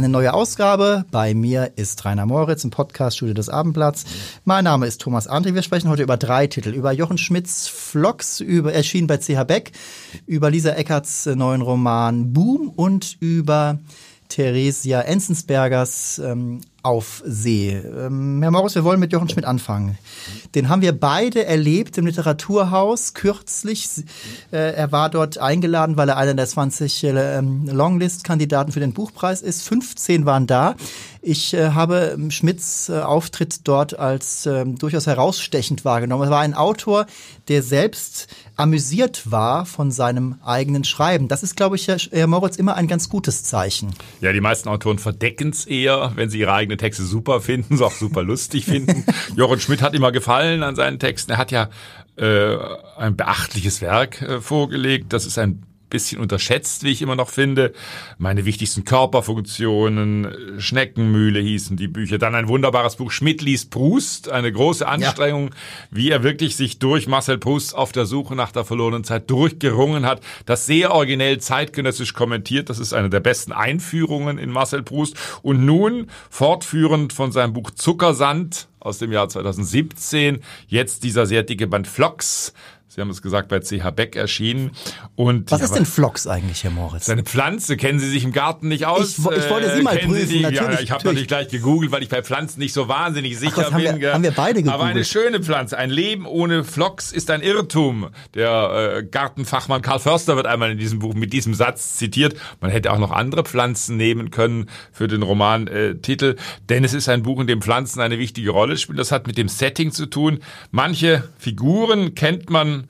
Eine neue Ausgabe. Bei mir ist Rainer Moritz im Podcast Studio des Abendblatts. Mein Name ist Thomas André. Wir sprechen heute über drei Titel. Über Jochen Schmidts Vlogs, über, erschienen bei CH Beck, über Lisa Eckerts neuen Roman Boom und über Theresia Enzensbergers ähm, auf See. Ähm, Herr Morris, wir wollen mit Jochen Schmidt anfangen. Den haben wir beide erlebt im Literaturhaus kürzlich. Äh, er war dort eingeladen, weil er einer der 20 äh, Longlist-Kandidaten für den Buchpreis ist. 15 waren da. Ich äh, habe Schmidts äh, Auftritt dort als äh, durchaus herausstechend wahrgenommen. Er war ein Autor, der selbst amüsiert war von seinem eigenen Schreiben. Das ist, glaube ich, Herr, Moritz, immer ein ganz gutes Zeichen. Ja, die meisten Autoren verdecken es eher, wenn sie ihre eigenen Texte super finden, sie auch super lustig finden. Jochen Schmidt hat immer gefallen an seinen Texten. Er hat ja äh, ein beachtliches Werk äh, vorgelegt. Das ist ein bisschen unterschätzt, wie ich immer noch finde. Meine wichtigsten Körperfunktionen, Schneckenmühle hießen die Bücher. Dann ein wunderbares Buch Schmidt liest Proust, eine große Anstrengung, ja. wie er wirklich sich durch Marcel Proust auf der Suche nach der verlorenen Zeit durchgerungen hat. Das sehr originell zeitgenössisch kommentiert. Das ist eine der besten Einführungen in Marcel Proust. Und nun, fortführend von seinem Buch Zuckersand, aus dem Jahr 2017. Jetzt dieser sehr dicke Band Flocks, Sie haben es gesagt, bei CH Beck erschienen. Und, Was ist denn Phlox eigentlich, Herr Moritz? Seine Pflanze. Kennen Sie sich im Garten nicht aus? Ich, ich wollte Sie mal Kennen prüfen. Sie natürlich, ja, ich habe natürlich gleich gegoogelt, weil ich bei Pflanzen nicht so wahnsinnig sicher Ach, haben bin. Wir, haben wir beide gegoogelt. Aber eine schöne Pflanze. Ein Leben ohne Phlox ist ein Irrtum. Der äh, Gartenfachmann Karl Förster wird einmal in diesem Buch mit diesem Satz zitiert. Man hätte auch noch andere Pflanzen nehmen können für den Romantitel. Äh, denn es ist ein Buch, in dem Pflanzen eine wichtige Rolle spielen. Das hat mit dem Setting zu tun. Manche Figuren kennt man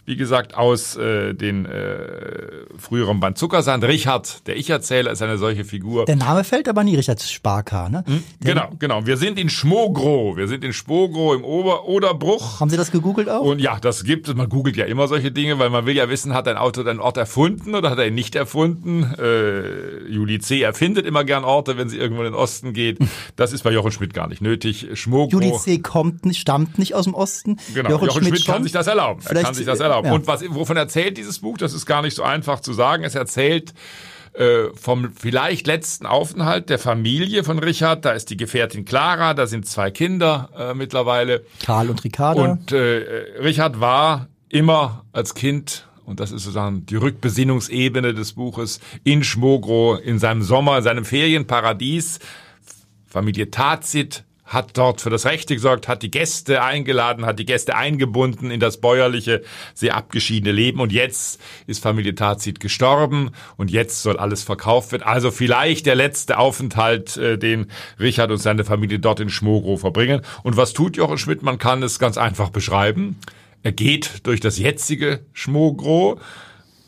wie gesagt, aus äh, den äh, früheren Band Zuckersand. Richard, der Ich-Erzähler, ist eine solche Figur. Der Name fällt aber nie, Richard Sparka, ne? Hm? Genau, genau. Wir sind in Schmogro. Wir sind in Schmogro im Ober Oderbruch. Haben Sie das gegoogelt auch? Und ja, das gibt es. Man googelt ja immer solche Dinge, weil man will ja wissen, hat ein Autor den Ort erfunden oder hat er ihn nicht erfunden? Äh, Juli C. erfindet immer gern Orte, wenn sie irgendwo in den Osten geht. Das ist bei Jochen Schmidt gar nicht nötig. Schmogro. Juli C. kommt nicht, stammt nicht aus dem Osten. Genau. Jochen, Jochen Schmidt, Schmidt kann sich das erlauben. Er kann sich das erlauben. Ja. Und was, wovon erzählt dieses Buch? Das ist gar nicht so einfach zu sagen. Es erzählt äh, vom vielleicht letzten Aufenthalt der Familie von Richard. Da ist die Gefährtin Clara, da sind zwei Kinder äh, mittlerweile. Karl und Ricardo. Und äh, Richard war immer als Kind und das ist sozusagen die Rückbesinnungsebene des Buches in Schmogro, in seinem Sommer, in seinem Ferienparadies. Familie Tazit hat dort für das Rechte gesorgt, hat die Gäste eingeladen, hat die Gäste eingebunden in das bäuerliche, sehr abgeschiedene Leben. Und jetzt ist Familie Tazit gestorben und jetzt soll alles verkauft werden. Also vielleicht der letzte Aufenthalt, äh, den Richard und seine Familie dort in Schmogrow verbringen. Und was tut Jochen Schmidt? Man kann es ganz einfach beschreiben. Er geht durch das jetzige Schmogrow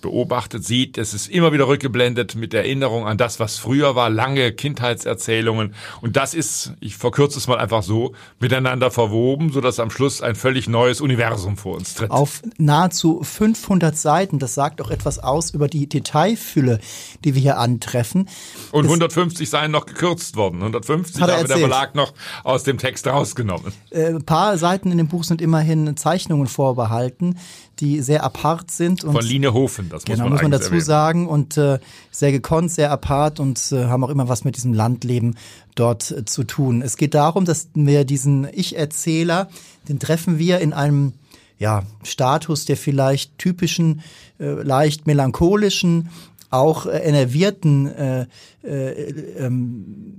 beobachtet, sieht, es ist immer wieder rückgeblendet mit Erinnerung an das, was früher war, lange Kindheitserzählungen. Und das ist, ich verkürze es mal einfach so, miteinander verwoben, sodass am Schluss ein völlig neues Universum vor uns tritt. Auf nahezu 500 Seiten, das sagt auch etwas aus über die Detailfülle, die wir hier antreffen. Und 150 seien noch gekürzt worden. 150 hat habe der Verlag noch aus dem Text rausgenommen. Äh, ein paar Seiten in dem Buch sind immerhin Zeichnungen vorbehalten die sehr apart sind. Und Von Line Hofen, das muss genau, man, muss man dazu erwähnen. sagen. Und äh, sehr gekonnt, sehr apart und äh, haben auch immer was mit diesem Landleben dort äh, zu tun. Es geht darum, dass wir diesen Ich-Erzähler, den treffen wir in einem ja, Status der vielleicht typischen, äh, leicht melancholischen, auch äh, enervierten äh, äh, ähm,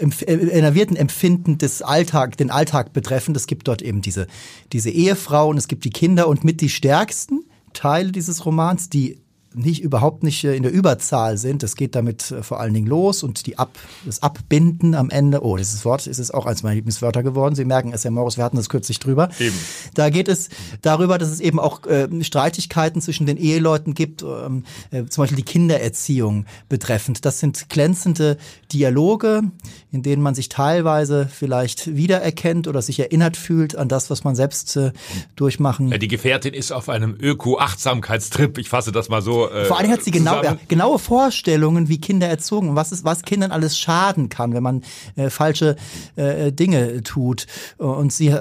enervierten Empfinden des Alltag, den Alltag betreffend. Es gibt dort eben diese, diese Ehefrau und es gibt die Kinder und mit die stärksten Teile dieses Romans, die nicht überhaupt nicht äh, in der Überzahl sind. Es geht damit äh, vor allen Dingen los und die Ab, das Abbinden am Ende. Oh, dieses Wort ist es auch eins meiner Lieblingswörter geworden. Sie merken es ja, Morris, wir hatten das kürzlich drüber. Eben. Da geht es darüber, dass es eben auch äh, Streitigkeiten zwischen den Eheleuten gibt, ähm, äh, zum Beispiel die Kindererziehung betreffend. Das sind glänzende Dialoge, in denen man sich teilweise vielleicht wiedererkennt oder sich erinnert fühlt an das, was man selbst äh, durchmachen. Ja, die Gefährtin ist auf einem Öko-Achtsamkeitstrip. Ich fasse das mal so so. Äh, Vor allem hat sie genau, ja, genaue Vorstellungen, wie Kinder erzogen und was ist, was Kindern alles schaden kann, wenn man äh, falsche äh, Dinge tut. Und sie,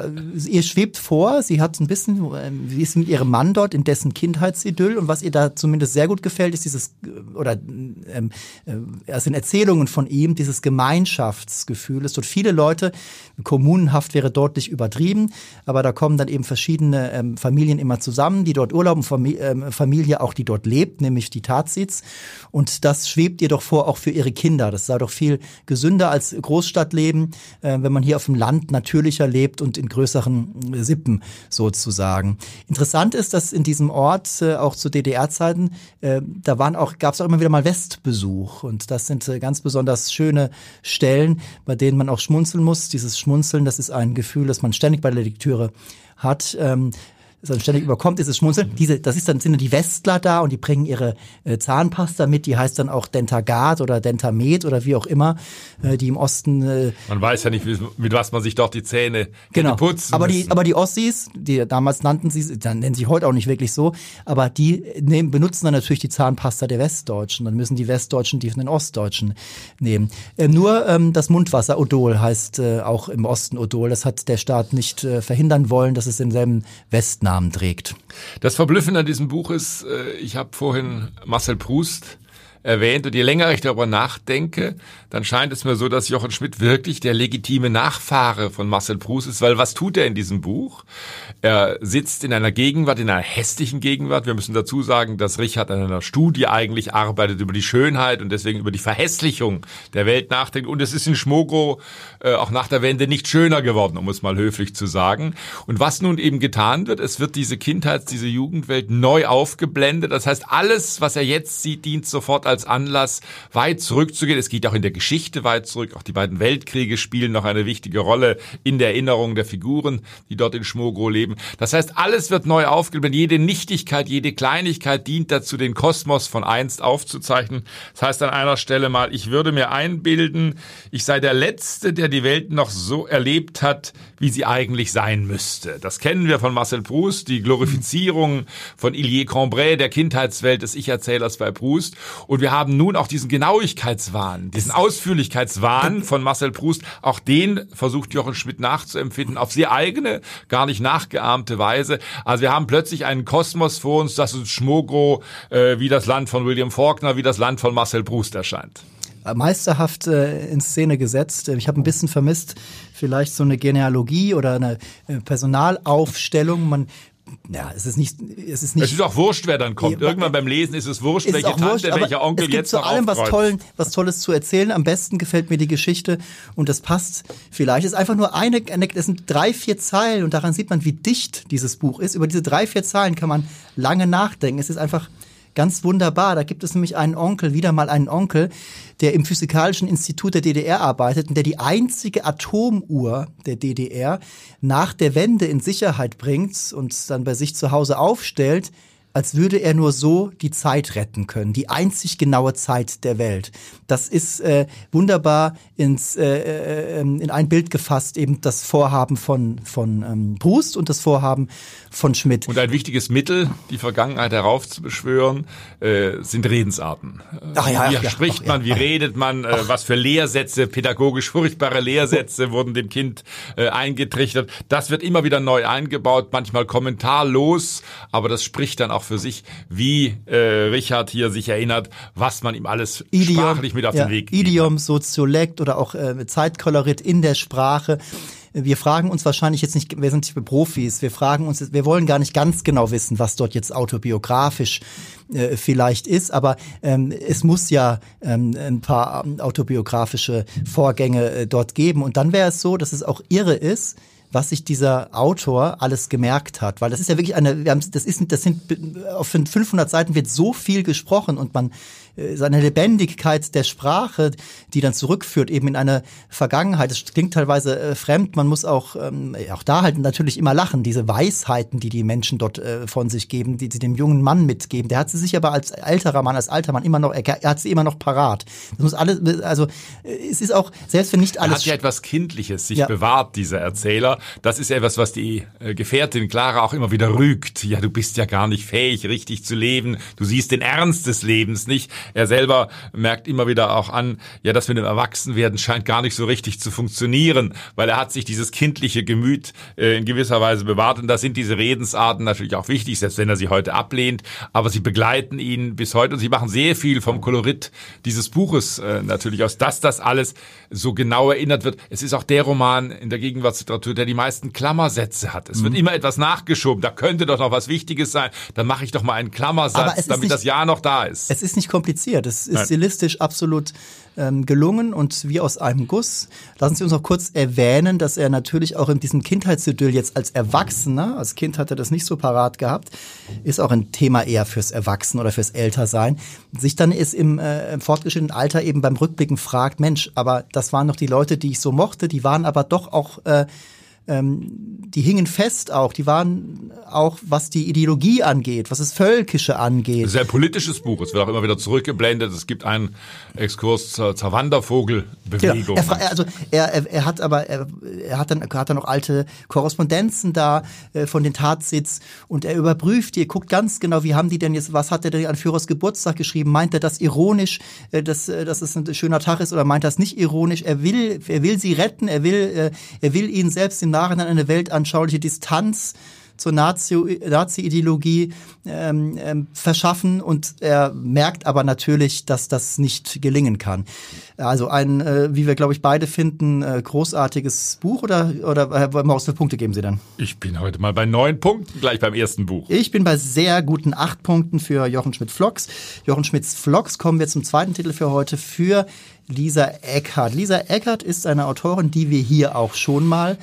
ihr schwebt vor, sie hat ein bisschen, sie ist mit ihrem Mann dort in dessen Kindheitsidyll und was ihr da zumindest sehr gut gefällt, ist dieses oder ähm, äh, aus den Erzählungen von ihm dieses Gemeinschaftsgefühl. Es dort viele Leute, Kommunenhaft wäre deutlich übertrieben, aber da kommen dann eben verschiedene ähm, Familien immer zusammen, die dort urlauben, Familie, ähm, Familie auch, die dort lebt, nämlich die Tatsitz. Und das schwebt ihr doch vor, auch für ihre Kinder. Das sei doch viel gesünder als Großstadtleben, äh, wenn man hier auf dem Land natürlicher lebt und in größeren äh, Sippen sozusagen. Interessant ist, dass in diesem Ort äh, auch zu DDR-Zeiten, äh, da auch, gab es auch immer wieder mal Westbesuch. Und das sind äh, ganz besonders schöne Stellen, bei denen man auch schmunzeln muss. Dieses Schmunzeln, das ist ein Gefühl, das man ständig bei der Lektüre hat. Ähm, das dann ständig überkommt, ist es Schmunzeln. Diese, das ist dann sind die Westler da und die bringen ihre äh, Zahnpasta mit, die heißt dann auch Dentagard oder Dentamed oder wie auch immer, äh, die im Osten. Äh, man weiß ja nicht, mit was man sich dort die Zähne genau. putzen. Aber die, aber die Ossis, die damals nannten sie, dann nennen sie heute auch nicht wirklich so, aber die nehmen, benutzen dann natürlich die Zahnpasta der Westdeutschen. Dann müssen die Westdeutschen die von den Ostdeutschen nehmen. Äh, nur ähm, das Mundwasser Odol heißt äh, auch im Osten Odol. Das hat der Staat nicht äh, verhindern wollen, dass es denselben Westnamen Namen trägt. Das Verblüffende an diesem Buch ist, äh, ich habe vorhin Marcel Proust erwähnt. Und je länger ich darüber nachdenke, dann scheint es mir so, dass Jochen Schmidt wirklich der legitime Nachfahre von Marcel Proust ist, weil was tut er in diesem Buch? Er sitzt in einer Gegenwart, in einer hässlichen Gegenwart. Wir müssen dazu sagen, dass Richard an einer Studie eigentlich arbeitet über die Schönheit und deswegen über die Verhässlichung der Welt nachdenkt. Und es ist in Schmogo äh, auch nach der Wende nicht schöner geworden, um es mal höflich zu sagen. Und was nun eben getan wird, es wird diese Kindheit, diese Jugendwelt neu aufgeblendet. Das heißt, alles, was er jetzt sieht, dient sofort als Anlass, weit zurückzugehen. Es geht auch in der Geschichte weit zurück. Auch die beiden Weltkriege spielen noch eine wichtige Rolle in der Erinnerung der Figuren, die dort in Schmogro leben. Das heißt, alles wird neu aufgeblendet. Jede Nichtigkeit, jede Kleinigkeit dient dazu, den Kosmos von einst aufzuzeichnen. Das heißt an einer Stelle mal, ich würde mir einbilden, ich sei der Letzte, der die Welt noch so erlebt hat, wie sie eigentlich sein müsste. Das kennen wir von Marcel Proust, die Glorifizierung von Ilié Cambrai, der Kindheitswelt des Ich-Erzählers bei Proust. Und und wir haben nun auch diesen Genauigkeitswahn, diesen Ausführlichkeitswahn von Marcel Proust. Auch den versucht Jochen Schmidt nachzuempfinden auf sehr eigene, gar nicht nachgeahmte Weise. Also wir haben plötzlich einen Kosmos vor uns, das uns Schmogro äh, wie das Land von William Faulkner, wie das Land von Marcel Proust erscheint meisterhaft äh, in Szene gesetzt. Ich habe ein bisschen vermisst, vielleicht so eine Genealogie oder eine äh, Personalaufstellung. Man ja, es ist nicht, es ist nicht. Es ist auch wurscht, wer dann kommt. Irgendwann beim Lesen ist es wurscht, welche Tante, wurscht, welcher Onkel es gibt jetzt zu allem was, Tollen, was Tolles zu erzählen. Am besten gefällt mir die Geschichte und das passt vielleicht. Es ist einfach nur eine, es sind drei, vier Zeilen und daran sieht man, wie dicht dieses Buch ist. Über diese drei, vier Zeilen kann man lange nachdenken. Es ist einfach Ganz wunderbar. Da gibt es nämlich einen Onkel, wieder mal einen Onkel, der im Physikalischen Institut der DDR arbeitet und der die einzige Atomuhr der DDR nach der Wende in Sicherheit bringt und dann bei sich zu Hause aufstellt, als würde er nur so die Zeit retten können, die einzig genaue Zeit der Welt. Das ist äh, wunderbar ins, äh, äh, ähm, in ein Bild gefasst, eben das Vorhaben von, von ähm, Proust und das Vorhaben von Schmidt. Und ein wichtiges Mittel, die Vergangenheit heraufzubeschwören, äh, sind Redensarten. Ach ja, wie ja, spricht ja, man, wie redet man, äh, was für Lehrsätze, pädagogisch furchtbare Lehrsätze wurden dem Kind äh, eingetrichtert. Das wird immer wieder neu eingebaut, manchmal kommentarlos, aber das spricht dann auch für sich, wie äh, Richard hier sich erinnert, was man ihm alles Idiom, sprachlich mit auf ja, den Weg gibt. Idiom, Soziolekt oder auch äh, Zeitkolorit in der Sprache wir fragen uns wahrscheinlich jetzt nicht, wir sind Profis, wir fragen uns, wir wollen gar nicht ganz genau wissen, was dort jetzt autobiografisch äh, vielleicht ist, aber ähm, es muss ja ähm, ein paar autobiografische Vorgänge äh, dort geben. Und dann wäre es so, dass es auch irre ist, was sich dieser Autor alles gemerkt hat, weil das ist ja wirklich eine, wir haben, das ist, das sind auf 500 Seiten wird so viel gesprochen und man äh, seine Lebendigkeit der Sprache, die dann zurückführt eben in eine Vergangenheit. Es klingt teilweise äh, fremd. Man muss auch ähm, auch da halt natürlich immer lachen. Diese Weisheiten, die die Menschen dort äh, von sich geben, die sie dem jungen Mann mitgeben. Der hat sie sich aber als älterer Mann, als alter Mann immer noch, er, er hat sie immer noch parat. Das muss alles, also es ist auch selbst wenn nicht alles. Er hat ja etwas Kindliches sich ja. bewahrt, dieser Erzähler. Das ist etwas, was die äh, Gefährtin Clara auch immer wieder rügt. Ja, du bist ja gar nicht fähig, richtig zu leben. Du siehst den Ernst des Lebens nicht. Er selber merkt immer wieder auch an, ja, das mit dem Erwachsenwerden scheint gar nicht so richtig zu funktionieren, weil er hat sich dieses kindliche Gemüt äh, in gewisser Weise bewahrt. Und da sind diese Redensarten natürlich auch wichtig, selbst wenn er sie heute ablehnt. Aber sie begleiten ihn bis heute und sie machen sehr viel vom Kolorit dieses Buches äh, natürlich aus, dass das alles so genau erinnert wird. Es ist auch der Roman in der Gegenwartsliteratur, der die meisten Klammersätze hat. Es mhm. wird immer etwas nachgeschoben. Da könnte doch noch was Wichtiges sein. Dann mache ich doch mal einen Klammersatz, damit nicht, das Ja noch da ist. Es ist nicht kompliziert. Es ist Nein. stilistisch absolut ähm, gelungen und wie aus einem Guss. Lassen Sie uns noch kurz erwähnen, dass er natürlich auch in diesem Kindheitsidyll jetzt als Erwachsener, als Kind hat er das nicht so parat gehabt, ist auch ein Thema eher fürs Erwachsen oder fürs Ältersein, sich dann ist im, äh, im fortgeschrittenen Alter eben beim Rückblicken fragt, Mensch, aber das waren noch die Leute, die ich so mochte, die waren aber doch auch äh, ähm, die hingen fest auch, die waren auch, was die Ideologie angeht, was das Völkische angeht. Sehr politisches Buch, es wird auch immer wieder zurückgeblendet, es gibt einen Exkurs zur, zur Wandervogelbewegung. Genau. Er, also er, er, er hat aber, er, er hat dann, hat dann noch alte Korrespondenzen da äh, von den Tatsitz und er überprüft die, guckt ganz genau, wie haben die denn jetzt, was hat er denn an Führers Geburtstag geschrieben, meint er das ironisch, äh, dass, äh, dass es ein schöner Tag ist oder meint er das nicht ironisch, er will, er will sie retten, er will, äh, er will ihnen selbst im Nachhinein eine weltanschauliche Distanz zur Nazi-Ideologie ähm, ähm, verschaffen und er merkt aber natürlich, dass das nicht gelingen kann. Also ein, äh, wie wir glaube ich beide finden, äh, großartiges Buch oder oder Herr Maus, wie Punkte geben Sie denn? Ich bin heute mal bei neun Punkten gleich beim ersten Buch. Ich bin bei sehr guten acht Punkten für Jochen Schmidt-Flocks. Jochen Schmidt-Flocks kommen wir zum zweiten Titel für heute für Lisa Eckhardt. Lisa Eckhardt ist eine Autorin, die wir hier auch schon mal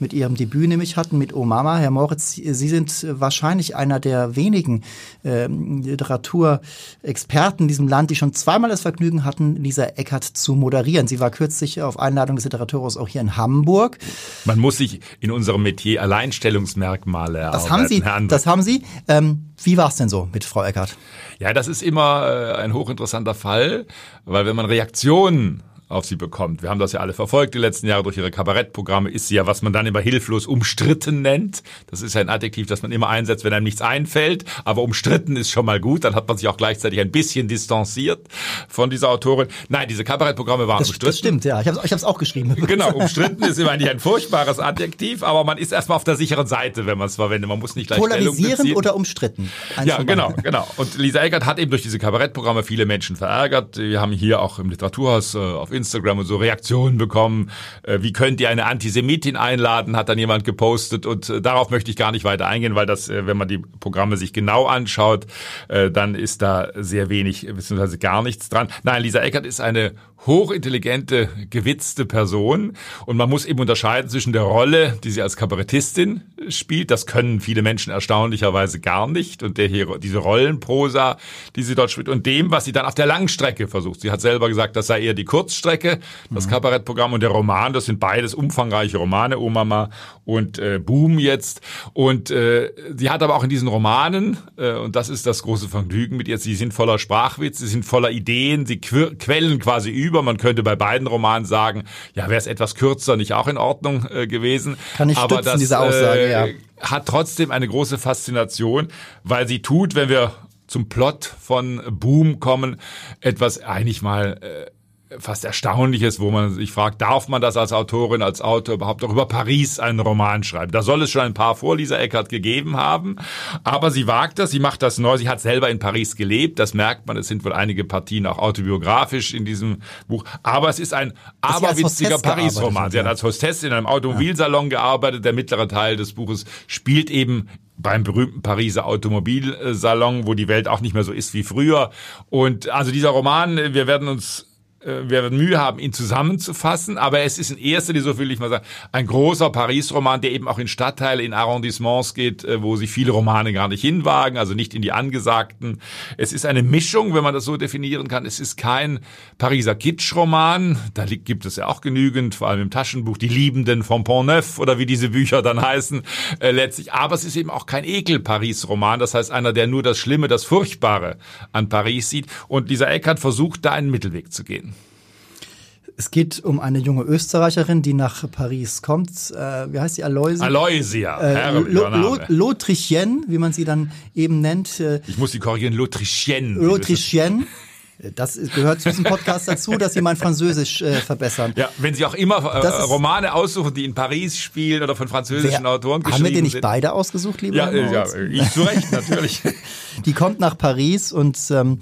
mit ihrem Debüt nämlich hatten, mit O Mama. Herr Moritz, Sie sind wahrscheinlich einer der wenigen äh, Literaturexperten in diesem Land, die schon zweimal das Vergnügen hatten, Lisa Eckert zu moderieren. Sie war kürzlich auf Einladung des Literaturhaus auch hier in Hamburg. Man muss sich in unserem Metier Alleinstellungsmerkmale erarbeiten. Das haben Sie. Das haben Sie. Ähm, wie war es denn so mit Frau Eckert? Ja, das ist immer äh, ein hochinteressanter Fall, weil wenn man Reaktionen auf sie bekommt. Wir haben das ja alle verfolgt die letzten Jahre durch ihre Kabarettprogramme. Ist sie ja, was man dann immer hilflos umstritten nennt. Das ist ja ein Adjektiv, das man immer einsetzt, wenn einem nichts einfällt. Aber umstritten ist schon mal gut. Dann hat man sich auch gleichzeitig ein bisschen distanziert von dieser Autorin. Nein, diese Kabarettprogramme waren das, umstritten. Das stimmt, ja. Ich habe es auch geschrieben. Genau, umstritten ist immer eigentlich ein furchtbares Adjektiv, aber man ist erstmal auf der sicheren Seite, wenn man es verwendet. Man muss nicht gleich Polarisierend oder umstritten? Ja, genau, genau. Und Lisa Eckert hat eben durch diese Kabarettprogramme viele Menschen verärgert. Wir haben hier auch im Literaturhaus äh, auf Instagram und so Reaktionen bekommen. Äh, wie könnt ihr eine Antisemitin einladen, hat dann jemand gepostet und äh, darauf möchte ich gar nicht weiter eingehen, weil das, äh, wenn man die Programme sich genau anschaut, dann ist da sehr wenig bzw. gar nichts dran. Nein, Lisa Eckert ist eine hochintelligente, gewitzte Person. Und man muss eben unterscheiden zwischen der Rolle, die sie als Kabarettistin spielt, das können viele Menschen erstaunlicherweise gar nicht. Und der hier, diese Rollenprosa, die sie dort spielt. Und dem, was sie dann auf der Langstrecke versucht. Sie hat selber gesagt, das sei eher die Kurzstrecke, das mhm. Kabarettprogramm und der Roman, das sind beides umfangreiche Romane, O Mama und äh, Boom jetzt. Und äh, sie hat aber auch in diesen Romanen, äh, und das ist das große Vergnügen mit ihr, sie sind voller Sprachwitz, sie sind voller Ideen, sie quellen quasi über über. Man könnte bei beiden Romanen sagen, ja, wäre es etwas kürzer, nicht auch in Ordnung äh, gewesen. Kann ich Aber stützen, das, diese Aussage, äh, ja. Hat trotzdem eine große Faszination, weil sie tut, wenn wir zum Plot von Boom kommen, etwas eigentlich mal äh, fast Erstaunliches, wo man sich fragt, darf man das als Autorin, als Autor überhaupt auch über Paris einen Roman schreiben? Da soll es schon ein paar vor Lisa Eckert gegeben haben, aber sie wagt das, sie macht das neu, sie hat selber in Paris gelebt, das merkt man, es sind wohl einige Partien auch autobiografisch in diesem Buch, aber es ist ein aberwitziger Paris-Roman. Sie hat als Hostess in einem Automobilsalon gearbeitet, der mittlere Teil des Buches spielt eben beim berühmten Pariser Automobilsalon, wo die Welt auch nicht mehr so ist wie früher. Und also dieser Roman, wir werden uns werden Mühe haben, ihn zusammenzufassen, aber es ist in erster Linie, so will ich mal sagen, ein großer Paris-Roman, der eben auch in Stadtteile, in Arrondissements geht, äh, wo sich viele Romane gar nicht hinwagen, also nicht in die angesagten. Es ist eine Mischung, wenn man das so definieren kann. Es ist kein Pariser Kitsch-Roman, da gibt es ja auch genügend, vor allem im Taschenbuch, die Liebenden von Pont-Neuf oder wie diese Bücher dann heißen, äh, letztlich. Aber es ist eben auch kein Ekel-Paris-Roman, das heißt einer, der nur das Schlimme, das Furchtbare an Paris sieht. Und dieser Eckart versucht, da einen Mittelweg zu gehen. Es geht um eine junge Österreicherin, die nach Paris kommt. Äh, wie heißt sie? Aloysia? Aloysia. Äh, L'Autrichienne, wie man sie dann eben nennt. Äh, ich muss sie korrigieren, L'Autrichienne. L'Autrichienne. Das gehört zu diesem Podcast dazu, dass Sie mein Französisch äh, verbessern. Ja, wenn Sie auch immer äh, Romane aussuchen, die in Paris spielen oder von französischen wer, Autoren geschrieben sind. Haben wir die nicht sind. beide ausgesucht, lieber Ja, ja ich zu Recht, natürlich. die kommt nach Paris und ähm,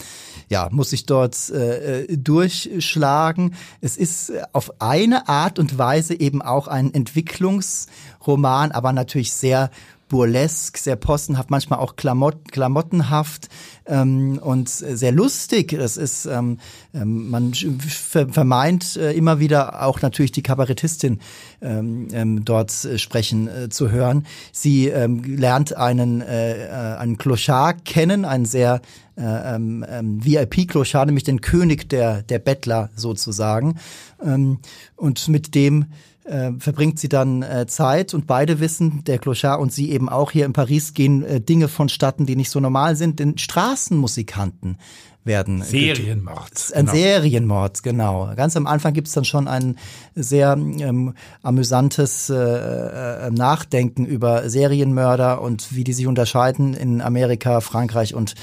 ja, muss sich dort äh, äh durchschlagen. Es ist äh, auf eine Art und Weise eben auch ein Entwicklungsroman, aber natürlich sehr burlesk, sehr postenhaft, manchmal auch Klamott, klamottenhaft ähm, und sehr lustig. Es ist, ähm, ähm, man vermeint äh, immer wieder auch natürlich die Kabarettistin ähm, ähm, dort äh, sprechen äh, zu hören. Sie ähm, lernt einen, äh, äh einen Clochard kennen, einen sehr äh, ähm, ähm, VIP-Clochard, nämlich den König der, der Bettler sozusagen. Ähm, und mit dem äh, verbringt sie dann äh, Zeit und beide wissen, der Clochard und sie eben auch hier in Paris gehen äh, Dinge vonstatten, die nicht so normal sind, denn Straßenmusikanten werden. Serienmord. Ein genau. Serienmord, genau. Ganz am Anfang gibt's dann schon ein sehr ähm, amüsantes äh, äh, Nachdenken über Serienmörder und wie die sich unterscheiden in Amerika, Frankreich und,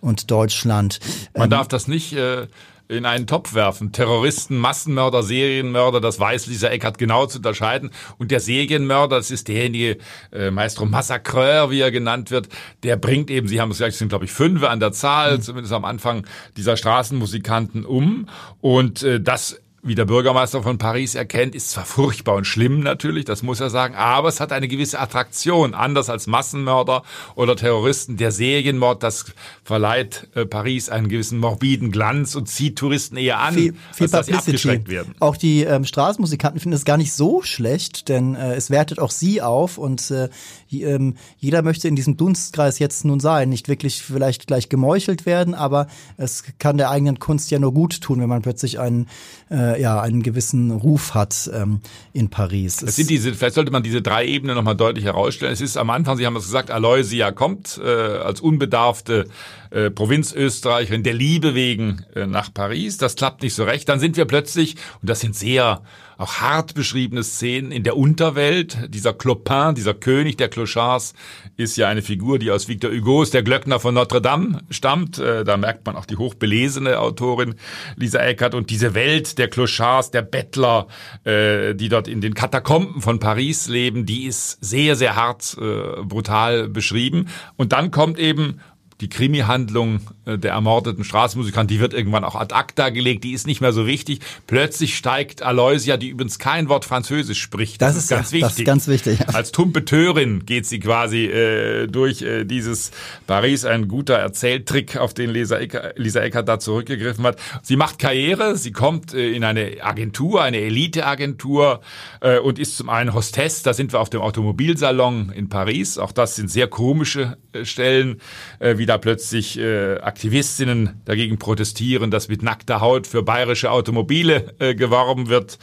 und Deutschland. Man ähm, darf das nicht äh, in einen Topf werfen. Terroristen, Massenmörder, Serienmörder, das weiß Lisa Eckert genau zu unterscheiden. Und der Serienmörder, das ist derjenige, äh, Maestro Massacreur, wie er genannt wird, der bringt eben, Sie haben es gesagt, es sind glaube ich fünf an der Zahl, mhm. zumindest am Anfang dieser Straßenmusikanten um. Und äh, das wie der Bürgermeister von Paris erkennt, ist zwar furchtbar und schlimm natürlich, das muss er sagen, aber es hat eine gewisse Attraktion, anders als Massenmörder oder Terroristen. Der Serienmord, das verleiht äh, Paris einen gewissen morbiden Glanz und zieht Touristen eher an, viel, viel als dass sie abgeschreckt werden. Auch die ähm, Straßenmusikanten finden es gar nicht so schlecht, denn äh, es wertet auch sie auf und äh, ähm, jeder möchte in diesem Dunstkreis jetzt nun sein, nicht wirklich vielleicht gleich gemeuchelt werden, aber es kann der eigenen Kunst ja nur gut tun, wenn man plötzlich einen äh, ja einen gewissen Ruf hat ähm, in Paris. Es sind diese, vielleicht sollte man diese drei Ebenen nochmal deutlich herausstellen. Es ist am Anfang, Sie haben es gesagt, Aloysia kommt äh, als unbedarfte äh, Provinzösterreicherin der Liebe wegen äh, nach Paris. Das klappt nicht so recht. Dann sind wir plötzlich, und das sind sehr auch hart beschriebene Szenen in der Unterwelt. Dieser Clopin, dieser König der Clochards, ist ja eine Figur, die aus Victor Hugos, der Glöckner von Notre Dame, stammt. Äh, da merkt man auch die hochbelesene Autorin Lisa Eckert und diese Welt der Clochards, der Bettler, äh, die dort in den Katakomben von Paris leben, die ist sehr, sehr hart, äh, brutal beschrieben. Und dann kommt eben die Krimi-Handlung äh, der ermordeten Straßenmusikanten, die wird irgendwann auch ad acta gelegt, die ist nicht mehr so wichtig. Plötzlich steigt Aloysia, die übrigens kein Wort Französisch spricht. Das, das ist ganz ja, wichtig. Das ist ganz wichtig. Als Tumpeteurin geht sie quasi äh, durch äh, dieses Paris, ein guter Erzähltrick, auf den Lisa, Ecker, Lisa Eckert da zurückgegriffen hat. Sie macht Karriere, sie kommt äh, in eine Agentur, eine Elite-Agentur äh, und ist zum einen Hostess, da sind wir auf dem Automobilsalon in Paris. Auch das sind sehr komische äh, Stellen, äh, wie da plötzlich äh, Aktivistinnen dagegen protestieren, dass mit nackter Haut für bayerische Automobile äh, geworben wird.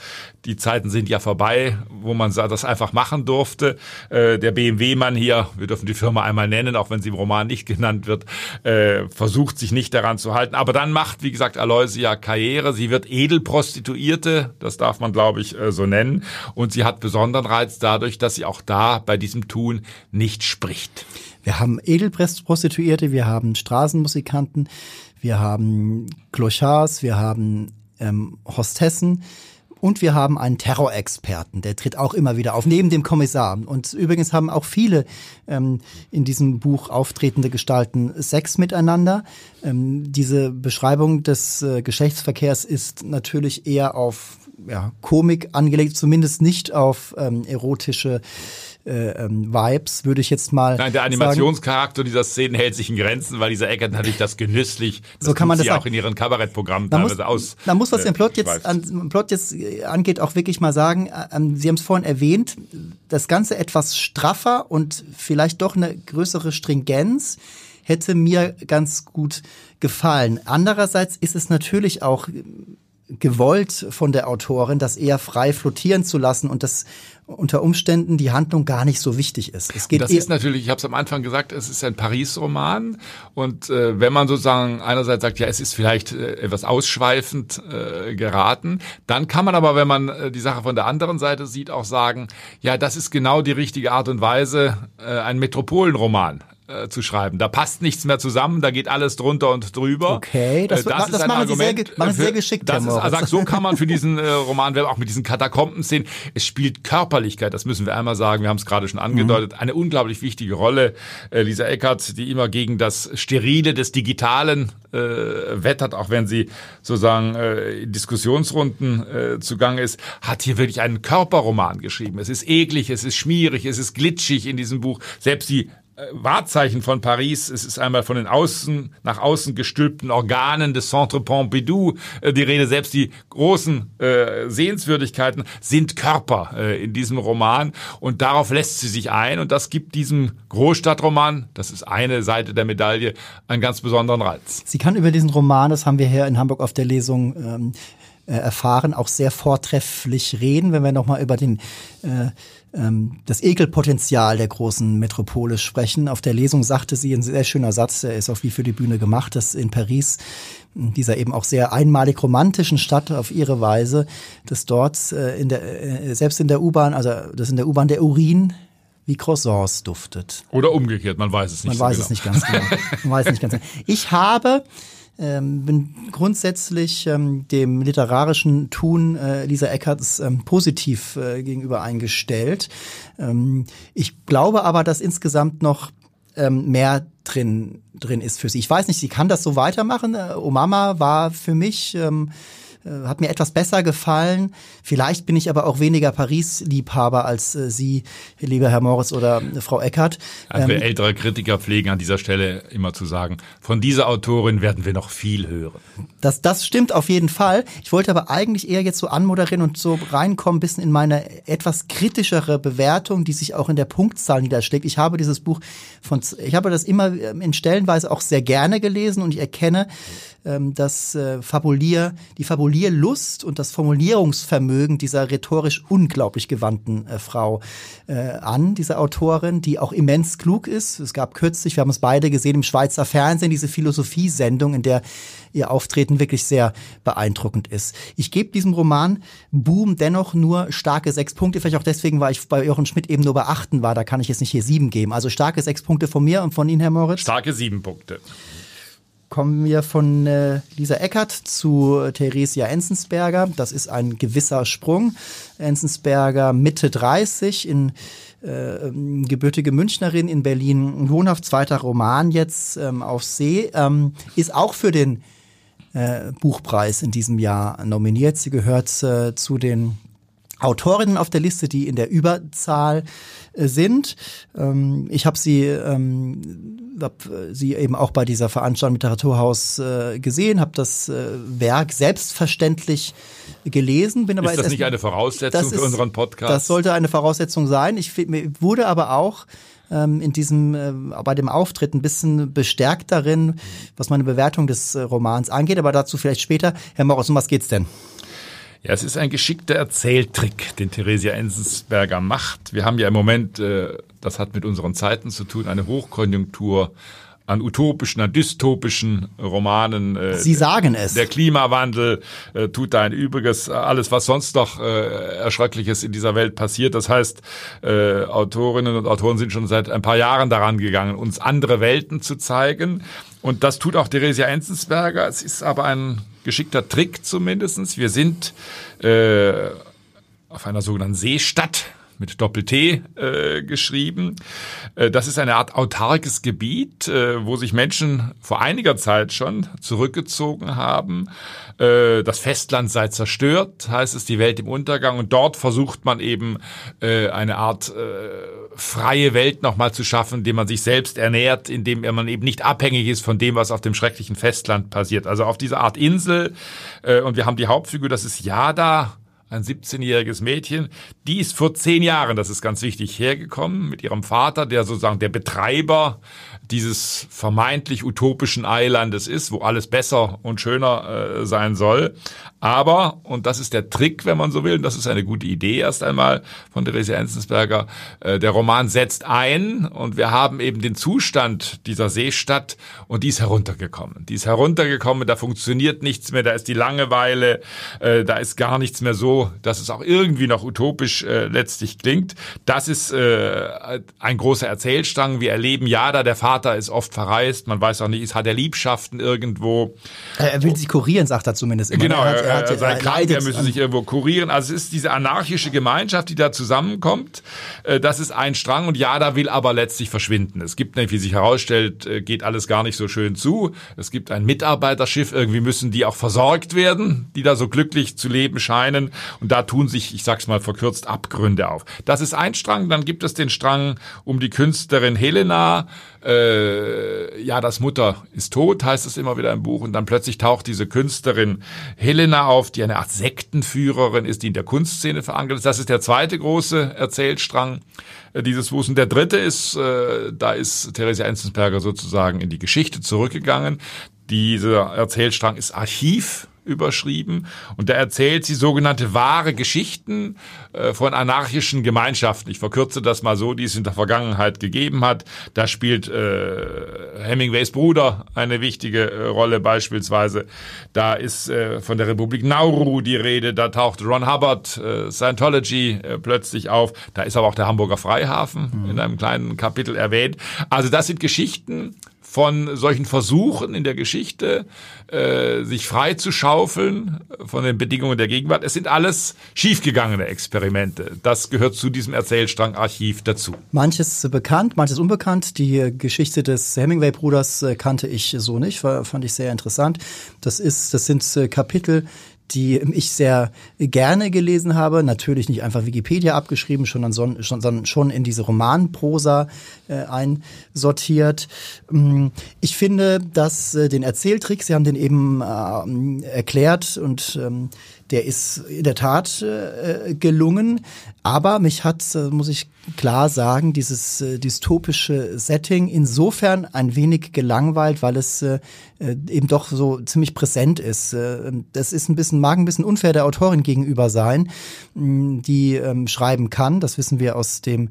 Die Zeiten sind ja vorbei, wo man das einfach machen durfte. Äh, der BMW-Mann hier, wir dürfen die Firma einmal nennen, auch wenn sie im Roman nicht genannt wird, äh, versucht sich nicht daran zu halten. Aber dann macht, wie gesagt, Aloysia Karriere. Sie wird Edelprostituierte, das darf man, glaube ich, äh, so nennen. Und sie hat besonderen Reiz dadurch, dass sie auch da bei diesem Tun nicht spricht. Wir haben Edelprostituierte, wir haben Straßenmusikanten, wir haben Clochards, wir haben ähm, Hostessen. Und wir haben einen Terrorexperten, der tritt auch immer wieder auf, neben dem Kommissar. Und übrigens haben auch viele ähm, in diesem Buch auftretende Gestalten Sex miteinander. Ähm, diese Beschreibung des äh, Geschlechtsverkehrs ist natürlich eher auf ja, Komik angelegt, zumindest nicht auf ähm, erotische äh, ähm, Vibes, würde ich jetzt mal. Nein, der Animationscharakter dieser Szenen hält sich in Grenzen, weil dieser Eckert natürlich das genüsslich, das so kann man das sagen. auch in ihren Kabarettprogrammen Man teilweise muss, aus. man muss, was äh, den Plot jetzt, an, Plot jetzt äh, angeht, auch wirklich mal sagen, äh, ähm, Sie haben es vorhin erwähnt, das Ganze etwas straffer und vielleicht doch eine größere Stringenz hätte mir ganz gut gefallen. Andererseits ist es natürlich auch gewollt von der Autorin, das eher frei flottieren zu lassen und das unter Umständen die Handlung gar nicht so wichtig ist. Es geht Das eher, ist natürlich, ich habe es am Anfang gesagt, es ist ein Paris-Roman und äh, wenn man sozusagen einerseits sagt, ja, es ist vielleicht äh, etwas ausschweifend äh, geraten, dann kann man aber, wenn man äh, die Sache von der anderen Seite sieht, auch sagen, ja, das ist genau die richtige Art und Weise, äh, ein Metropolenroman äh, zu schreiben. Da passt nichts mehr zusammen, da geht alles drunter und drüber. Okay, das- Äh, das ist ein machen Sie sehr machen Sie sehr geschickt, Das ist, also so kann man für diesen äh, Roman, auch mit diesen Katakomben-Szenen, es spielt Körperlichkeit, das müssen wir einmal sagen, wir haben es gerade schon angedeutet, eine unglaublich wichtige Rolle. Äh, Lisa Eckert, die immer gegen das Sterile des Digitalen äh, wettert, auch wenn sie sozusagen äh, in Diskussionsrunden äh, zugange ist, hat hier wirklich einen Körperroman geschrieben. Es ist eklig, es ist schmierig, es ist glitschig in diesem Buch. Selbst die Wahrzeichen von Paris. Es ist einmal von den außen nach außen gestülpten Organen des Centre Pompidou äh, die Rede. Selbst die großen äh, Sehenswürdigkeiten sind Körper äh, in diesem Roman und darauf lässt sie sich ein und das gibt diesem Großstadtroman, das ist eine Seite der Medaille, einen ganz besonderen Reiz. Sie kann über diesen Roman, das haben wir hier in Hamburg auf der Lesung ähm, äh, erfahren, auch sehr vortrefflich reden, wenn wir nochmal über den äh, ähm, das Ekelpotenzial der großen Metropole sprechen. Auf der Lesung sagte sie ein sehr schöner Satz, der ist auch wie für die Bühne gemacht, dass in Paris, in dieser eben auch sehr einmalig romantischen Stadt auf ihre Weise, dass dort äh, in der, äh, selbst in der U-Bahn, also das in der U-Bahn der Urin wie Croissants duftet. Oder umgekehrt, man weiß es nicht. Man so weiß genau. es nicht ganz genau. Man weiß nicht ganz genau. Ich habe ähm, bin grundsätzlich ähm, dem literarischen Tun äh, Lisa Eckerts ähm, positiv äh, gegenüber eingestellt. Ähm, ich glaube aber, dass insgesamt noch ähm, mehr drin drin ist für sie. Ich weiß nicht, sie kann das so weitermachen. Äh, Omama war für mich ähm, äh, hat mir etwas besser gefallen. Vielleicht bin ich aber auch weniger Paris-Liebhaber als äh, Sie, lieber Herr Moritz oder äh, Frau Eckert. Also wir Ähm, ältere Kritiker pflegen an dieser Stelle immer zu sagen, von dieser Autorin werden wir noch viel hören. Das, das stimmt auf jeden Fall. Ich wollte aber eigentlich eher jetzt so anmoderieren und so reinkommen, ein bisschen in meine etwas kritischere Bewertung, die sich auch in der Punktzahl niederschlägt. Ich habe dieses Buch von, ich habe das immer ähm, in Stellenweise auch sehr gerne gelesen und ich erkenne ähm, das äh, Fabulier, die Fabulierlust und das Formulierungsvermögen dieser rhetorisch unglaublich gewandten äh, Frau äh, an, dieser Autorin, die auch immens klug ist. Es gab kürzlich, wir haben es beide gesehen im Schweizer Fernsehen, diese Philosophiesendung, in der ihr Auftreten wirklich sehr beeindruckend ist. Ich gebe diesem Roman Boom dennoch nur starke sechs Punkte, vielleicht auch deswegen, weil ich bei Jochen Schmidt eben nur bei achten war, da kann ich jetzt nicht hier sieben geben. Also starke sechs Punkte von mir und von Ihnen, Herr Moritz. Starke sieben Punkte. Kommen wir von äh, Lisa Eckert zu Theresia Enzensberger. Das ist ein gewisser Sprung. Enzensberger Mitte 30 in äh, ähm, gebürtige Münchnerin in Berlin wohnhaft, zweiter Roman jetzt ähm, auf See, ähm, ist auch für den äh, Buchpreis in diesem Jahr nominiert. Sie gehört äh, zu den Autorinnen auf der Liste, die in der Überzahl äh, sind. Ähm, ich habe sie, ähm, hab sie eben auch bei dieser Veranstaltung im Literaturhaus äh, gesehen, habe das äh, Werk selbstverständlich gelesen, bin aber Ist das nicht eine Voraussetzung für ist- unseren Podcast? Das sollte eine Voraussetzung sein. Ich mir wurde aber auch ähm, in diesem äh, bei dem Auftritt ein bisschen bestärkt darin, was meine Bewertung des Romans angeht, aber dazu vielleicht später. Herr Morris, um was geht's denn? Ja, es ist ein geschickter Erzähltrick, den Theresia Enzensberger macht. Wir haben ja im Moment, äh, das hat mit unseren Zeiten zu tun, eine Hochkonjunktur an utopischen, an dystopischen Romanen. Äh, Sie sagen es. Der Klimawandel äh, tut da ein Übriges, alles, was sonst noch äh, Erschreckliches in dieser Welt passiert. Das heißt, äh, Autorinnen und Autoren sind schon seit ein paar Jahren daran gegangen, uns andere Welten zu zeigen. Und das tut auch Theresia Enzensberger. Es ist aber ein geschickter Trick zumindestens. Wir sind äh, auf einer sogenannten Seestadt mit Doppel-T äh, geschrieben. Äh, das ist eine Art autarkes Gebiet, äh, wo sich Menschen vor einiger Zeit schon zurückgezogen haben. Äh, das Festland sei zerstört, heißt es, die Welt im Untergang. Und dort versucht man eben äh, eine Art äh, freie Welt nochmal zu schaffen, indem man sich selbst ernährt, indem man eben nicht abhängig ist von dem, was auf dem schrecklichen Festland passiert. Also auf dieser Art Insel. Äh, und wir haben die Hauptfigur, das ist Yada, ein 17-jähriges Mädchen, die ist vor zehn Jahren, das ist ganz wichtig, hergekommen mit ihrem Vater, der sozusagen der Betreiber dieses vermeintlich utopischen Eilandes ist, wo alles besser und schöner äh, sein soll. Aber, und das ist der Trick, wenn man so will, und das ist eine gute Idee erst einmal von Theresia Enzensberger, äh, der Roman setzt ein und wir haben eben den Zustand dieser Seestadt und die ist heruntergekommen. Die ist heruntergekommen, da funktioniert nichts mehr, da ist die Langeweile, äh, da ist gar nichts mehr so, dass es auch irgendwie noch utopisch äh, letztlich klingt. Das ist äh, ein großer Erzählstrang. Wir erleben ja da, der Vater ist oft verreist, man weiß auch nicht, hat er Liebschaften irgendwo. Er will sich kurieren, sagt er zumindest immer. Genau, er hat, er, hat, er, sein er Krank, er müsse sich irgendwo kurieren. Also es ist diese anarchische Gemeinschaft, die da zusammenkommt. Äh, Das ist ein Strang und Jada will aber letztlich verschwinden. Es gibt, wie sich herausstellt, äh, geht alles gar nicht so schön zu. Es gibt ein Mitarbeiterschiff, irgendwie müssen die auch versorgt werden, die da so glücklich zu leben scheinen. Und da tun sich, ich sag's mal verkürzt, Abgründe auf. Das ist ein Strang. Dann gibt es den Strang um die Künstlerin Helena. Äh, ja, das Mutter ist tot, heißt es immer wieder im Buch. Und dann plötzlich taucht diese Künstlerin Helena auf, die eine Art Sektenführerin ist, die in der Kunstszene verankert ist. Das ist der zweite große Erzählstrang äh, dieses Buchs. Und der dritte ist, äh, da ist Theresia Enzensberger sozusagen in die Geschichte zurückgegangen. Dieser Erzählstrang ist Archiv überschrieben und da erzählt sie sogenannte wahre Geschichten äh, von anarchischen Gemeinschaften. Ich verkürze das mal so, die es in der Vergangenheit gegeben hat. Da spielt äh, Hemingways Bruder eine wichtige äh, Rolle beispielsweise. Da ist äh, von der Republik Nauru die Rede, da taucht Ron Hubbard, äh, Scientology äh, plötzlich auf. Da ist aber auch der Hamburger Freihafen in einem kleinen Kapitel erwähnt. Also das sind Geschichten, von solchen Versuchen in der Geschichte, äh, sich frei zu schaufeln von den Bedingungen der Gegenwart. Es sind alles schiefgegangene Experimente. Das gehört zu diesem Erzählstrang Archiv dazu. Manches bekannt, manches unbekannt. Die Geschichte des Hemingway-Bruders äh, kannte ich so nicht, fand ich sehr interessant. Das ist, das sind äh, Kapitel, die ich sehr gerne gelesen habe. Natürlich nicht einfach Wikipedia abgeschrieben, schon, schon, sondern schon in diese Romanprosa äh, einsortiert. Mm, Ich finde, dass äh, den Erzähltrick, Sie haben den eben äh, erklärt und ähm, der ist in der Tat äh, gelungen. Aber mich hat, äh, muss ich klar sagen, dieses äh, dystopische Setting insofern ein wenig gelangweilt, weil es äh, äh, eben doch so ziemlich präsent ist. Äh, Das ist ein bisschen, mag ein bisschen unfair der Autorin gegenüber sein, die ähm, schreiben kann. Das wissen wir aus dem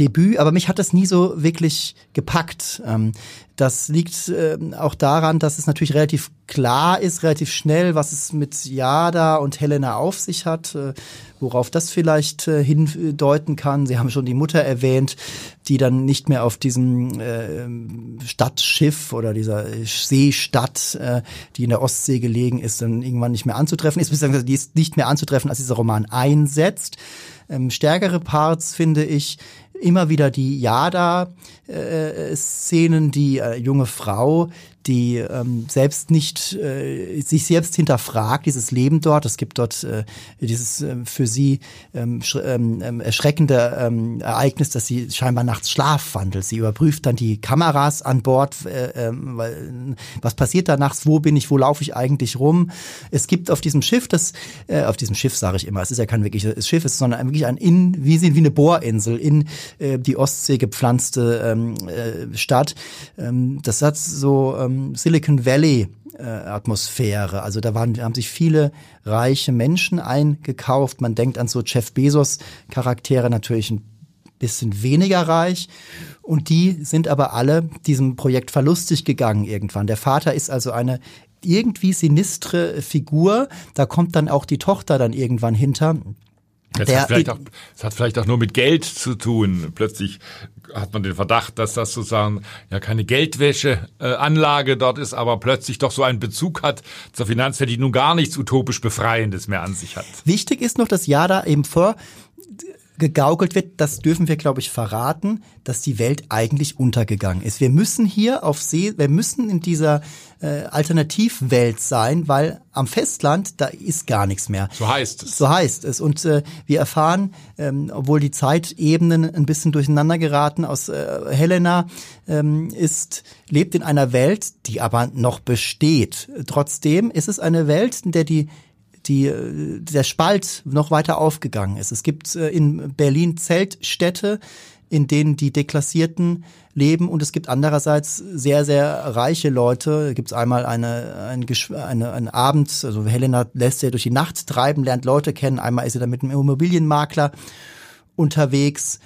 Debüt. Aber mich hat das nie so wirklich gepackt. Ähm, Das liegt äh, auch daran, dass es natürlich relativ klar ist, relativ schnell, was es mit Jada und Helena auf sich hat, äh, worauf das vielleicht äh, hindeuten kann. Sie haben schon die Mutter erwähnt, die dann nicht mehr auf diesem äh, Stadtschiff oder dieser Seestadt, äh, die in der Ostsee gelegen ist, dann irgendwann nicht mehr anzutreffen ist, beziehungsweise die ist nicht mehr anzutreffen, als dieser Roman einsetzt. Ähm, stärkere Parts finde ich immer wieder die Jada-Szenen, die äh, junge Frau, die ähm, selbst nicht äh, sich selbst hinterfragt, dieses Leben dort. Es gibt dort äh, dieses äh, für sie ähm, ähm, ähm, erschreckende ähm, Ereignis, dass sie scheinbar nachts schlafwandelt. Sie überprüft dann die Kameras an Bord, äh, weil, was passiert da nachts, wo bin ich, wo laufe ich eigentlich rum. Es gibt auf diesem Schiff, das äh, auf diesem Schiff sage ich immer, es ist ja kein wirkliches Schiff, es ist sondern wirklich ein in wie sie wie eine Bohrinsel in äh, die Ostsee gepflanzte ähm, äh, Stadt. Ähm, das hat so ähm, Silicon Valley äh, Atmosphäre. Also da waren, haben sich viele reiche Menschen eingekauft. Man denkt an so Jeff Bezos Charaktere natürlich ein bisschen weniger reich. Und die sind aber alle diesem Projekt verlustig gegangen irgendwann. Der Vater ist also eine irgendwie sinistre Figur. Da kommt dann auch die Tochter dann irgendwann hinter. Das Der- hat, vielleicht auch, das hat vielleicht auch nur mit Geld zu tun. Plötzlich hat man den Verdacht, dass das sozusagen ja keine Geldwäscheanlage dort ist, aber plötzlich doch so einen Bezug hat zur Finanzwelt, die nun gar nichts utopisch Befreiendes mehr an sich hat. Wichtig ist noch, dass Yada eben vor gegaukelt wird, das dürfen wir, glaube ich, verraten, dass die Welt eigentlich untergegangen ist. Wir müssen hier auf See, wir müssen in dieser äh, Alternativwelt sein, weil am Festland, da ist gar nichts mehr. So heißt es. So heißt es. Und äh, wir erfahren, ähm, obwohl die Zeitebenen ein bisschen durcheinander geraten, aus äh, Helena ähm, ist, lebt in einer Welt, die aber noch besteht. Trotzdem ist es eine Welt, in der die die, äh, der Spalt noch weiter aufgegangen ist. Es gibt äh, in Berlin Zeltstädte, in denen die Deklassierten leben und es gibt andererseits sehr, sehr reiche Leute. Da gibt es einmal eine, ein, eine, einen Abend, also Helena lässt sie durch die Nacht treiben, lernt Leute kennen. Einmal ist sie dann mit einem Immobilienmakler unterwegs.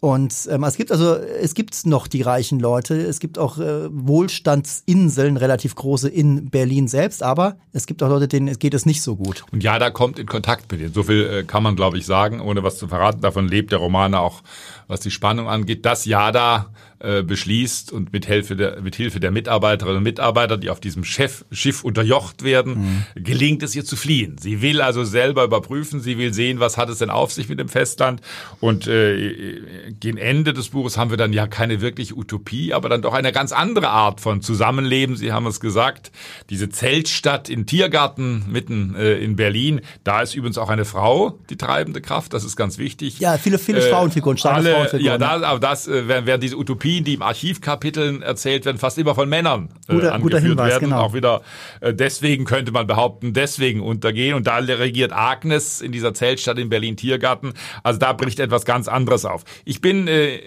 Und ähm, es gibt also, es gibt noch die reichen Leute, es gibt auch äh, Wohlstandsinseln, relativ große in Berlin selbst, aber es gibt auch Leute, denen geht es nicht so gut. Und ja, da kommt in Kontakt mit denen. So viel äh, kann man, glaube ich, sagen, ohne was zu verraten. Davon lebt der Roman auch, was die Spannung angeht, dass Jada äh, beschließt und mit Hilfe der, mit Hilfe der Mitarbeiterinnen und Mitarbeiter, die auf diesem Chef, Schiff unterjocht werden, mhm. gelingt es ihr zu fliehen. Sie will also selber überprüfen, sie will sehen, was hat es denn auf sich mit dem Festland. Und äh, gegen Ende des Buches haben wir dann ja keine wirkliche Utopie, aber dann doch eine ganz andere Art von Zusammenleben. Sie haben es gesagt, diese Zeltstadt in Tiergarten mitten äh, in Berlin, da ist übrigens auch eine Frau die treibende Kraft, das ist ganz wichtig. Ja, viele, viele äh, Frauenfiguren, starke alle, Frauenfiguren. Ja, da, aber das äh, wären, wären diese Utopie Biografien, die im Archivkapiteln erzählt werden, fast immer von Männern äh, guter, angeführt guter Hinweis, werden. Genau. Auch wieder äh, deswegen könnte man behaupten, deswegen untergehen. Und da regiert Agnes in dieser Zeltstadt in Berlin-Tiergarten. Also da bricht etwas ganz anderes auf. Ich bin äh,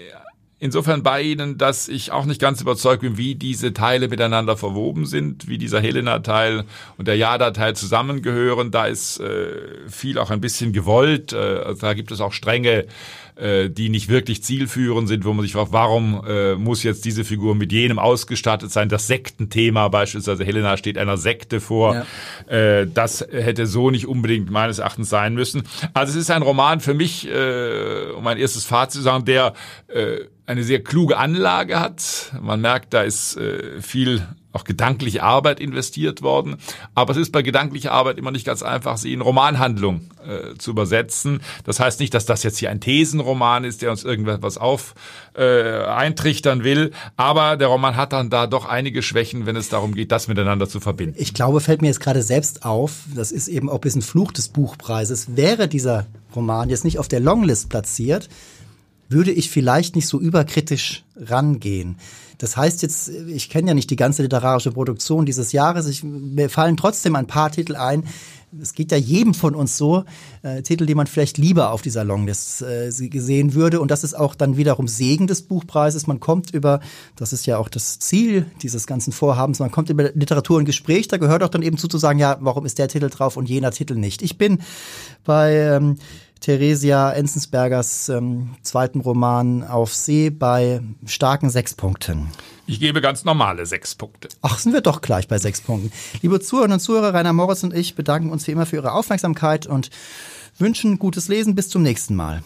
insofern bei Ihnen, dass ich auch nicht ganz überzeugt bin, wie diese Teile miteinander verwoben sind, wie dieser Helena-Teil und der Jada-Teil zusammengehören. Da ist äh, viel auch ein bisschen gewollt. Äh, also da gibt es auch strenge äh, die nicht wirklich zielführend sind, wo man sich fragt, warum äh, muss jetzt diese Figur mit jenem ausgestattet sein? Das Sektenthema beispielsweise, Helena steht einer Sekte vor. Ja. Äh, das hätte so nicht unbedingt meines Erachtens sein müssen. Also es ist ein Roman für mich, äh, um ein erstes Fazit zu sagen, der äh, eine sehr kluge Anlage hat. Man merkt, da ist äh, viel auch gedankliche Arbeit investiert worden. Aber es ist bei gedanklicher Arbeit immer nicht ganz einfach, sie in Romanhandlung äh, zu übersetzen. Das heißt nicht, dass das jetzt hier ein Thesenroman ist, der uns irgendwas auf äh, eintrichtern will. Aber der Roman hat dann da doch einige Schwächen, wenn es darum geht, das miteinander zu verbinden. Ich glaube, fällt mir jetzt gerade selbst auf, das ist eben auch ein bisschen Fluch des Buchpreises. Wäre dieser Roman jetzt nicht auf der Longlist platziert, würde ich vielleicht nicht so überkritisch rangehen. Das heißt jetzt, ich kenne ja nicht die ganze literarische Produktion dieses Jahres. Ich, mir fallen trotzdem ein paar Titel ein. Es geht ja jedem von uns so, äh, Titel, die man vielleicht lieber auf dieser Longlist äh, gesehen würde. Und das ist auch dann wiederum Segen des Buchpreises. Man kommt über, das ist ja auch das Ziel dieses ganzen Vorhabens, man kommt über Literatur und Gespräch. Da gehört auch dann eben zu, zu sagen, ja, warum ist der Titel drauf und jener Titel nicht. Ich bin bei ähm, Theresia Enzensbergers ähm, zweiten Roman Auf See bei starken sechs Punkten. Ich gebe ganz normale sechs Punkte. Ach, sind wir doch gleich bei sechs Punkten. Liebe Zuhörerinnen und Zuhörer, Rainer Moritz und ich bedanken uns wie immer für Ihre Aufmerksamkeit und wünschen gutes Lesen. Bis zum nächsten Mal.